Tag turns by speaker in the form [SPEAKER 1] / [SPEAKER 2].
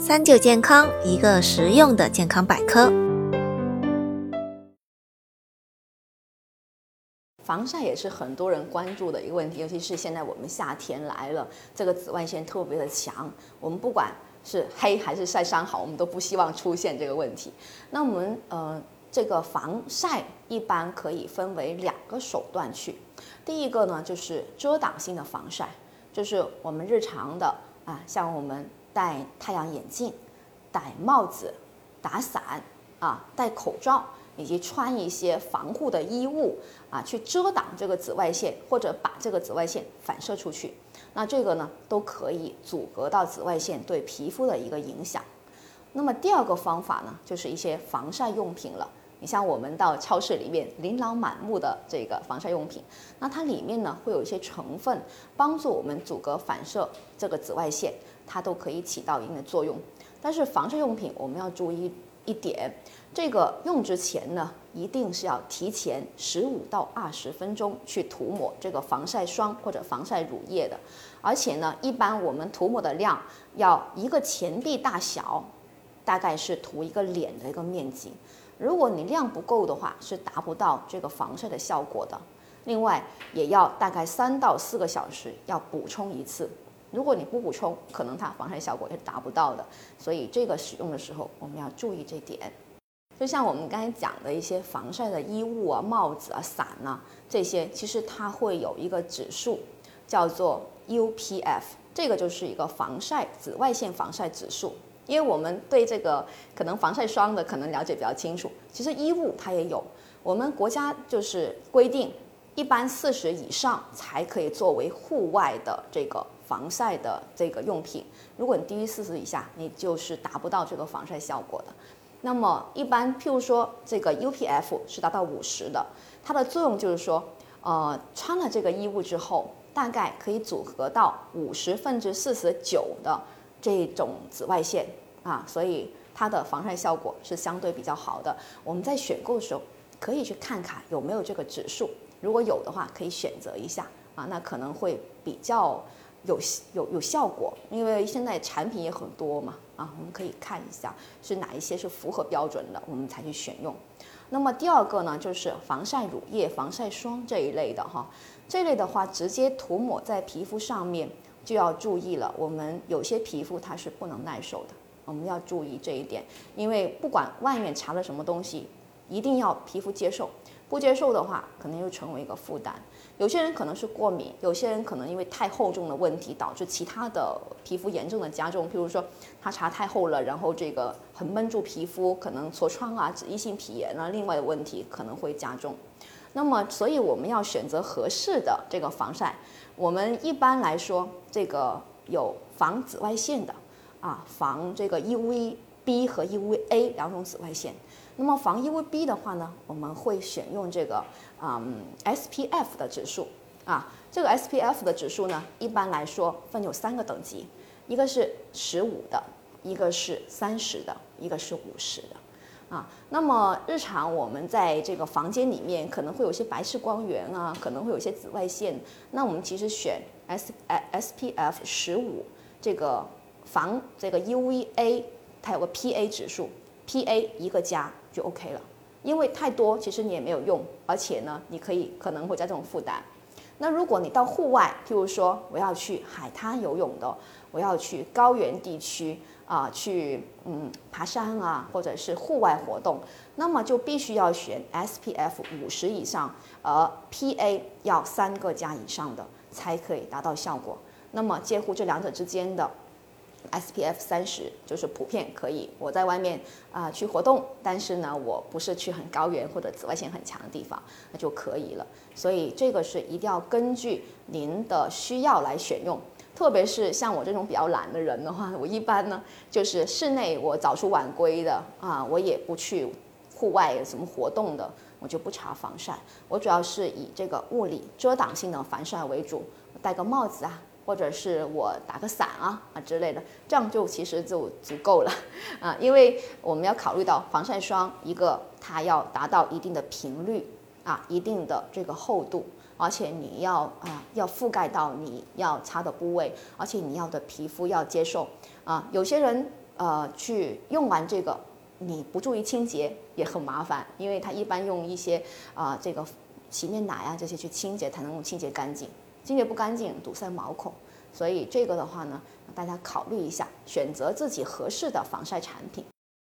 [SPEAKER 1] 三九健康，一个实用的健康百科。
[SPEAKER 2] 防晒也是很多人关注的一个问题，尤其是现在我们夏天来了，这个紫外线特别的强。我们不管是黑还是晒伤好，我们都不希望出现这个问题。那我们呃，这个防晒一般可以分为两个手段去。第一个呢，就是遮挡性的防晒，就是我们日常的啊，像我们戴太阳眼镜、戴帽子、打伞啊、戴口罩，以及穿一些防护的衣物啊，去遮挡这个紫外线，或者把这个紫外线反射出去。那这个呢，都可以阻隔到紫外线对皮肤的一个影响。那么第二个方法呢，就是一些防晒用品了。你像我们到超市里面琳琅满目的这个防晒用品，那它里面呢会有一些成分帮助我们阻隔反射这个紫外线，它都可以起到一定的作用。但是防晒用品我们要注意一点，这个用之前呢，一定是要提前十五到二十分钟去涂抹这个防晒霜或者防晒乳液的，而且呢，一般我们涂抹的量要一个钱币大小，大概是涂一个脸的一个面积。如果你量不够的话，是达不到这个防晒的效果的。另外，也要大概三到四个小时要补充一次。如果你不补充，可能它防晒效果也达不到的。所以这个使用的时候，我们要注意这点。就像我们刚才讲的一些防晒的衣物啊、帽子啊、伞啊这些，其实它会有一个指数，叫做 UPF，这个就是一个防晒紫外线防晒指数。因为我们对这个可能防晒霜的可能了解比较清楚，其实衣物它也有，我们国家就是规定，一般四十以上才可以作为户外的这个防晒的这个用品。如果你低于四十以下，你就是达不到这个防晒效果的。那么一般譬如说这个 UPF 是达到五十的，它的作用就是说，呃，穿了这个衣物之后，大概可以组合到五十分之四十九的这种紫外线。啊，所以它的防晒效果是相对比较好的。我们在选购的时候可以去看看有没有这个指数，如果有的话，可以选择一下啊，那可能会比较有有有效果。因为现在产品也很多嘛，啊，我们可以看一下是哪一些是符合标准的，我们才去选用。那么第二个呢，就是防晒乳液、防晒霜这一类的哈，这类的话直接涂抹在皮肤上面就要注意了，我们有些皮肤它是不能耐受的。我们要注意这一点，因为不管外面擦了什么东西，一定要皮肤接受。不接受的话，可能又成为一个负担。有些人可能是过敏，有些人可能因为太厚重的问题导致其他的皮肤严重的加重。譬如说，他搽太厚了，然后这个很闷住皮肤，可能痤疮啊、脂溢性皮炎啊，另外的问题可能会加重。那么，所以我们要选择合适的这个防晒。我们一般来说，这个有防紫外线的。啊，防这个 U V B 和 UVA 两种紫外线。那么防 UVB 的话呢，我们会选用这个嗯 SPF 的指数。啊，这个 SPF 的指数呢，一般来说分有三个等级，一个是十五的，一个是三十的，一个是五十的。啊，那么日常我们在这个房间里面可能会有些白炽光源啊，可能会有些紫外线，那我们其实选 S SPF 十五这个。防这个 UVA，它有个 PA 指数，PA 一个加就 OK 了。因为太多其实你也没有用，而且呢，你可以可能会加这种负担。那如果你到户外，譬如说我要去海滩游泳的，我要去高原地区啊，去嗯爬山啊，或者是户外活动，那么就必须要选 SPF 五十以上，而 PA 要三个加以上的才可以达到效果。那么介乎这两者之间的。SPF 三十就是普遍可以，我在外面啊去活动，但是呢，我不是去很高原或者紫外线很强的地方，那就可以了。所以这个是一定要根据您的需要来选用。特别是像我这种比较懒的人的话，我一般呢就是室内我早出晚归的啊，我也不去户外有什么活动的，我就不擦防晒。我主要是以这个物理遮挡性的防晒为主，戴个帽子啊。或者是我打个伞啊啊之类的，这样就其实就足够了 啊，因为我们要考虑到防晒霜，一个它要达到一定的频率啊，一定的这个厚度，而且你要啊要覆盖到你要擦的部位，而且你要的皮肤要接受啊。有些人呃去用完这个，你不注意清洁也很麻烦，因为它一般用一些啊、这个洗面奶啊这些去清洁才能够清洁干净，清洁不干净堵塞毛孔，所以这个的话呢，大家考虑一下，选择自己合适的防晒产品。